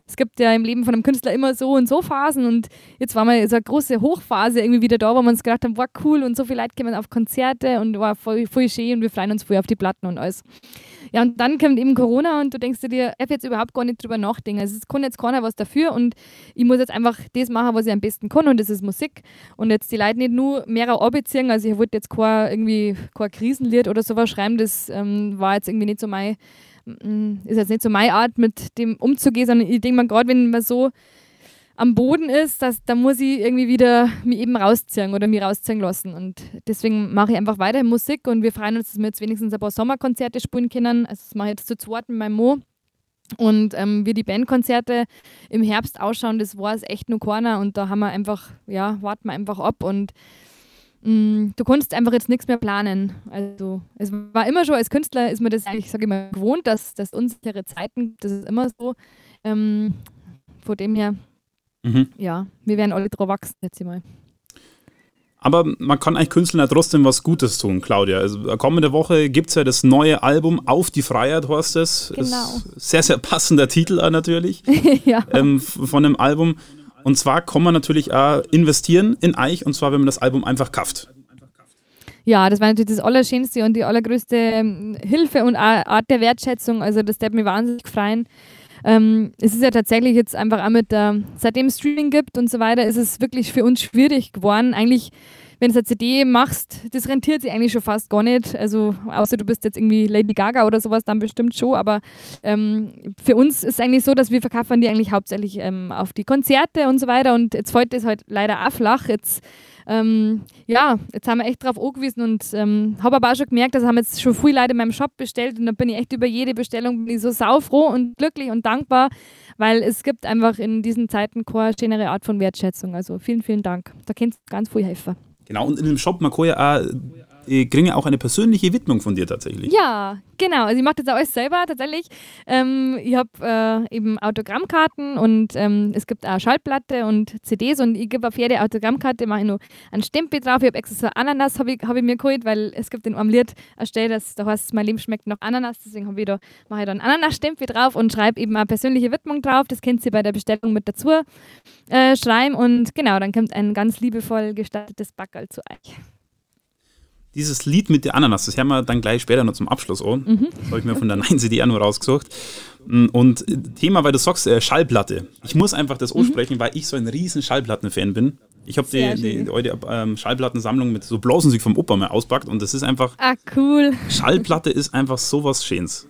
Es gibt ja im Leben von einem Künstler immer so und so Phasen und jetzt war mal so eine große Hochphase irgendwie wieder da, wo wir uns gedacht haben, war cool und so viele Leute kommen auf Konzerte und war voll, voll schön und wir freuen uns voll auf die Platten und alles. Ja, und dann kommt eben Corona und du denkst dir, ich jetzt überhaupt gar nicht drüber nachdenken. Also es kann jetzt keiner was dafür und ich muss jetzt einfach das machen, was ich am besten kann und das ist Musik. Und jetzt die Leute nicht nur mehr abbeziehen, also ich wollte jetzt kein, irgendwie kein Krisenlied oder sowas schreiben, das ähm, war jetzt irgendwie nicht so mein, ist jetzt nicht so meine Art, mit dem umzugehen, sondern ich denke mal, gerade wenn man so am Boden ist, dass, da muss ich irgendwie wieder mich eben rausziehen oder mich rausziehen lassen. Und deswegen mache ich einfach weiter Musik und wir freuen uns, dass wir jetzt wenigstens ein paar Sommerkonzerte spielen können. Also das mache ich jetzt zu zweit mit meinem Mo. Und ähm, wie die Bandkonzerte im Herbst ausschauen, das war es echt nur keiner. Und da haben wir einfach, ja, warten wir einfach ab. Und mh, mm, du konntest einfach jetzt nichts mehr planen. Also es war immer schon, als Künstler ist mir das eigentlich, sage ich mal, gewohnt, dass, dass unsere Zeiten, das ist immer so. Ähm, von dem her Mhm. Ja, wir werden alle drauf wachsen, jetzt mal. Aber man kann eigentlich Künstlern ja trotzdem was Gutes tun, Claudia. Also kommende Woche gibt es ja das neue Album Auf die Freiheit, heißt es. Genau. Sehr, sehr passender Titel natürlich (laughs) ja. ähm, von dem Album. Und zwar kann man natürlich auch investieren in Eich, und zwar, wenn man das Album einfach kauft. Ja, das war natürlich das Allerschönste und die allergrößte ähm, Hilfe und Art der Wertschätzung. Also das hat mich wahnsinnig freuen. Ähm, es ist ja tatsächlich jetzt einfach auch mit der, seitdem es Streaming gibt und so weiter, ist es wirklich für uns schwierig geworden. Eigentlich, wenn du eine CD machst, das rentiert sich eigentlich schon fast gar nicht. Also, außer du bist jetzt irgendwie Lady Gaga oder sowas, dann bestimmt schon. Aber ähm, für uns ist es eigentlich so, dass wir verkaufen die eigentlich hauptsächlich ähm, auf die Konzerte und so weiter. Und jetzt fällt das halt leider auch flach. Jetzt ähm, ja, jetzt haben wir echt drauf angewiesen und ähm, habe aber auch schon gemerkt, dass haben jetzt schon viele Leute in meinem Shop bestellt und dann bin ich echt über jede Bestellung bin ich so saufroh und glücklich und dankbar, weil es gibt einfach in diesen Zeiten keine schönere Art von Wertschätzung. Also vielen, vielen Dank. Da kannst du ganz viel helfen. Genau, und in dem Shop, man kann ja auch auch eine persönliche Widmung von dir tatsächlich. Ja, genau. Also ich mache das alles selber tatsächlich. Ähm, ich habe äh, eben Autogrammkarten und ähm, es gibt auch Schallplatte und CDs und ich gebe auf jede Autogrammkarte mache ich noch einen Stempel drauf. Ich habe extra so Ananas habe ich, hab ich mir geholt, weil es gibt in einem Lied eine das, da heißt mein Leben schmeckt nach Ananas, deswegen ich da, mache ich da einen Ananas-Stempel drauf und schreibe eben eine persönliche Widmung drauf. Das könnt ihr bei der Bestellung mit dazu äh, schreiben und genau, dann kommt ein ganz liebevoll gestaltetes Backerl zu euch dieses Lied mit der Ananas, das hören wir dann gleich später noch zum Abschluss an. Mhm. Das habe ich mir von der 9 CD nur rausgesucht. Mm, und Thema, weil du sagst, äh, Schallplatte. Ich muss einfach das mhm. ansprechen, weil ich so ein riesen Schallplatten-Fan bin. Ich habe die, die, die ähm, Schallplattensammlung mit so Blausmusik vom Opa mal auspackt und das ist einfach. Ah, cool. Schallplatte ist einfach sowas Schönes.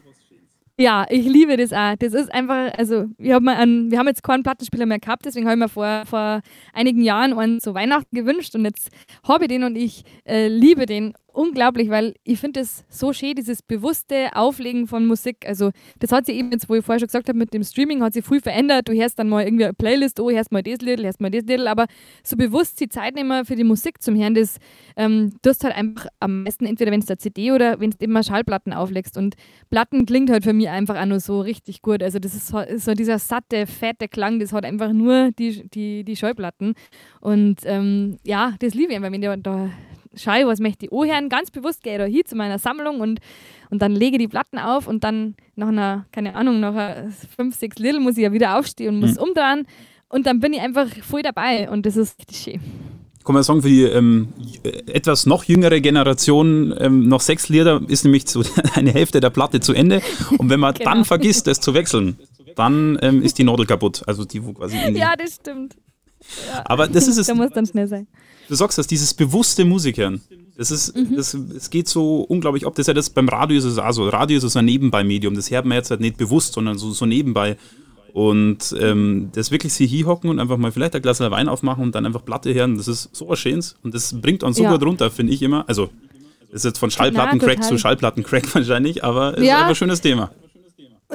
Ja, ich liebe das auch. Das ist einfach, also wir haben, einen, wir haben jetzt keinen Plattenspieler mehr gehabt, deswegen habe ich mir vor, vor einigen Jahren einen zu Weihnachten gewünscht und jetzt habe ich den und ich äh, liebe den unglaublich, weil ich finde es so schön, dieses bewusste Auflegen von Musik. Also, das hat sich eben jetzt, wo ich vorher schon gesagt habe, mit dem Streaming hat sich viel verändert. Du hörst dann mal irgendwie eine Playlist, oh, hörst mal das Lied, hörst mal das Lied, aber so bewusst die Zeit nehmen für die Musik zum Hören, das ähm, tust halt einfach am besten entweder, wenn es der CD oder wenn es immer Schallplatten auflegst. Und Platten klingt halt für mich einfach auch nur so richtig gut. Also, das ist so, dieser satte, fette Klang, das hat einfach nur die, die, die Schallplatten. Und ähm, ja, das liebe ich einfach, wenn der da schaue, was möchte ich anhören, ganz bewusst gehe ich da hin zu meiner Sammlung und, und dann lege die Platten auf und dann nach einer, keine Ahnung, nach einer fünf, sechs Lidl muss ich ja wieder aufstehen und muss mhm. umdrehen und dann bin ich einfach voll dabei und das ist richtig schön. Kann man sagen, für die ähm, etwas noch jüngere Generation, ähm, noch sechs Lieder ist nämlich so (laughs) eine Hälfte der Platte zu Ende und wenn man (laughs) genau. dann vergisst, das zu wechseln, dann ähm, ist die Nadel kaputt. Also die, wo quasi Ja, das stimmt. Ja. Aber das ist es. da muss dann schnell sein du sagst das, dieses bewusste Musikern. Das ist, mhm. das, es geht so unglaublich ob Das ist ja das beim Radio ist es auch so. Radio ist so ein Nebenbei-Medium. Das hört man jetzt halt nicht bewusst, sondern so, so nebenbei. Und ähm, das wirklich sich hier hocken und einfach mal vielleicht ein Glas Wein aufmachen und dann einfach Platte hören, das ist so was Schönes. Und das bringt uns so ja. gut runter, finde ich immer. Also, das ist jetzt von Schallplattencrack zu Schallplattencrack (laughs) wahrscheinlich, aber es ja. ist einfach ein schönes Thema.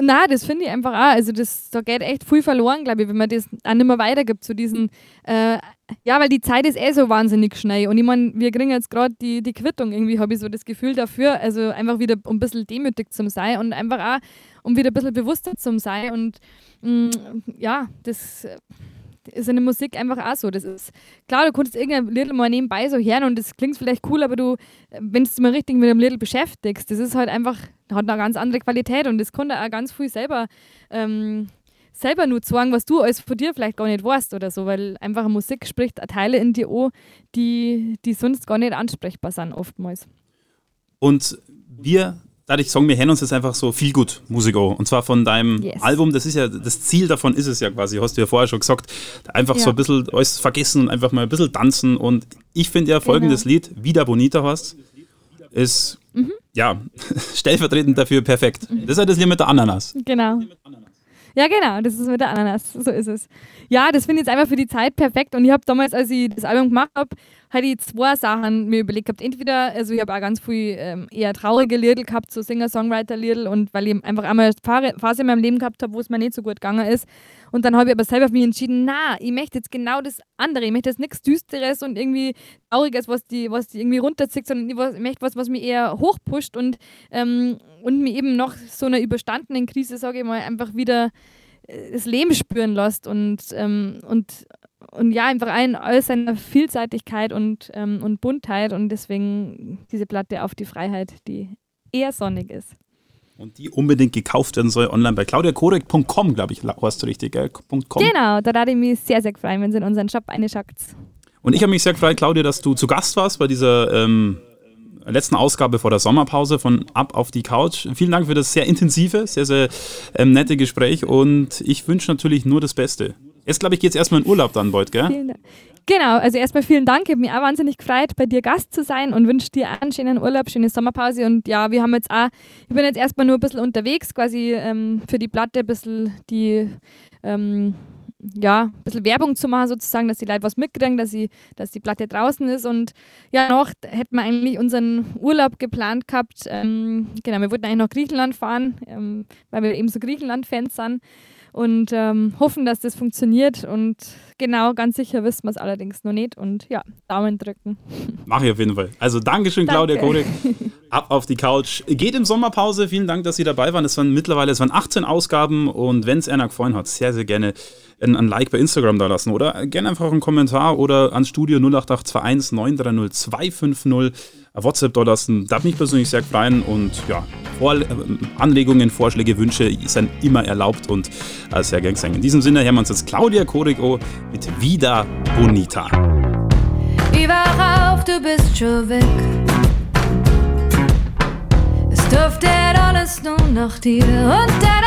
Na, das finde ich einfach auch. Also das, da geht echt viel verloren, glaube ich, wenn man das auch nicht mehr weitergibt zu diesen, äh, ja, weil die Zeit ist eh so wahnsinnig schnell. Und ich meine, wir kriegen jetzt gerade die, die Quittung, irgendwie habe ich so das Gefühl dafür, also einfach wieder um ein bisschen demütig zu sein und einfach auch, um wieder ein bisschen bewusster zu sein. Und mh, mm, ja, das ist eine Musik einfach auch so. Das ist klar, du kannst irgendein Lied mal nebenbei so hören und das klingt vielleicht cool, aber du, wenn du dich mal richtig mit dem Lied beschäftigst, das ist halt einfach, hat eine ganz andere Qualität und das kann da auch ganz viel selber, ähm, selber nur sagen, was du alles von dir vielleicht gar nicht weißt oder so, weil einfach Musik spricht Teile in dir an, die, die sonst gar nicht ansprechbar sind, oftmals. Und wir dadurch sagen wir hören uns jetzt einfach so viel gut Musik an. Und zwar von deinem yes. Album, das ist ja, das Ziel davon ist es ja quasi, hast du ja vorher schon gesagt, einfach ja. so ein bisschen alles vergessen und einfach mal ein bisschen tanzen. Und ich finde ja folgendes genau. Lied, Vida Bonita hast, ist mhm. ja (laughs) stellvertretend dafür perfekt. Das ist ja das Lied mit der Ananas. Genau. Ja, genau, das ist mit der Ananas. So ist es. Ja, das finde ich jetzt einfach für die Zeit perfekt. Und ich habe damals, als ich das Album gemacht habe, hatte ich zwei Sachen mir überlegt gehabt. Entweder, also ich habe auch ganz viel ähm, eher traurige Lieder gehabt, so Singer-Songwriter-Lieder und weil ich einfach einmal eine Phase in meinem Leben gehabt habe, wo es mir nicht so gut gegangen ist. Und dann habe ich aber selber für mich entschieden, na, ich möchte jetzt genau das andere. Ich möchte jetzt nichts Düsteres und irgendwie Trauriges, was die, was die irgendwie runterzieht, sondern ich möchte was, was mich eher hochpusht und, ähm, und mir eben nach so einer überstandenen Krise, sage ich mal, einfach wieder äh, das Leben spüren lässt und, ähm, und, und ja, einfach allen all seiner Vielseitigkeit und, ähm, und Buntheit und deswegen diese Platte auf die Freiheit, die eher sonnig ist. Und die unbedingt gekauft werden soll online bei claudiakorek.com, glaube ich, hast du richtig, gell? .com. Genau, da würde ich mich sehr, sehr freuen, wenn Sie in unseren Shop reinschaut. Und ich habe mich sehr gefreut, Claudia, dass du zu Gast warst bei dieser ähm, letzten Ausgabe vor der Sommerpause von Ab auf die Couch. Vielen Dank für das sehr intensive, sehr, sehr ähm, nette Gespräch und ich wünsche natürlich nur das Beste. Jetzt, glaube ich, geht es erstmal in Urlaub dann bald, gell? Genau, also erstmal vielen Dank. Ich habe mich auch wahnsinnig gefreut, bei dir Gast zu sein und wünsche dir einen schönen Urlaub, schöne Sommerpause. Und ja, wir haben jetzt auch, ich bin jetzt erstmal nur ein bisschen unterwegs, quasi ähm, für die Platte ein bisschen die, ähm, ja, ein bisschen Werbung zu machen, sozusagen, dass die Leute was mitkriegen, dass, sie, dass die Platte draußen ist. Und ja, noch hätten wir eigentlich unseren Urlaub geplant gehabt. Ähm, genau, wir wollten eigentlich nach Griechenland fahren, ähm, weil wir eben so Griechenland-Fans sind und ähm, hoffen, dass das funktioniert. Und genau, ganz sicher wissen wir es allerdings noch nicht. Und ja, Daumen drücken. (laughs) Mache ich auf jeden Fall. Also Dankeschön, Danke. Claudia Kodek. Ab auf die Couch. Geht in Sommerpause. Vielen Dank, dass Sie dabei waren. Es waren mittlerweile es waren 18 Ausgaben und wenn es einer gefallen hat, sehr, sehr gerne ein, ein, Like bei Instagram da lassen oder gerne einfach einen Kommentar oder ans Studio 08821 930 250 WhatsApp da lassen. Darf mich persönlich sehr freuen und ja, Vor äh, Anregungen, Vorschläge, Wünsche sind immer erlaubt und äh, sehr gern gesehen. In diesem Sinne hören wir uns jetzt Claudia Corico mit Vida Bonita. Über auf, du bist schon weg. Es duftet alles nur nach dir und der